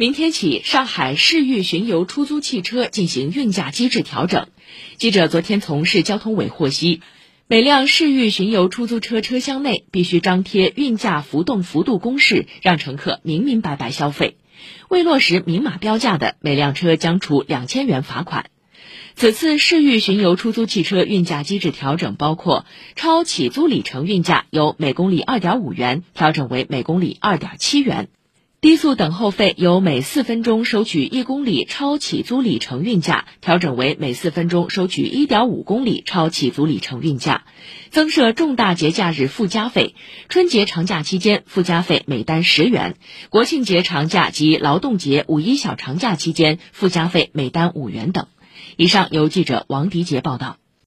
明天起，上海市域巡游出租汽车进行运价机制调整。记者昨天从市交通委获悉，每辆市域巡游出租车车厢内必须张贴运价浮动幅度公示，让乘客明明白白消费。未落实明码标价的，每辆车将处两千元罚款。此次市域巡游出租汽车运价机制调整包括：超起租里程运价由每公里二点五元调整为每公里二点七元。低速等候费由每四分钟收取一公里超起租里程运价调整为每四分钟收取一点五公里超起租里程运价，增设重大节假日附加费，春节长假期间附加费每单十元，国庆节长假及劳动节、五一小长假期间附加费每单五元等。以上由记者王迪杰报道。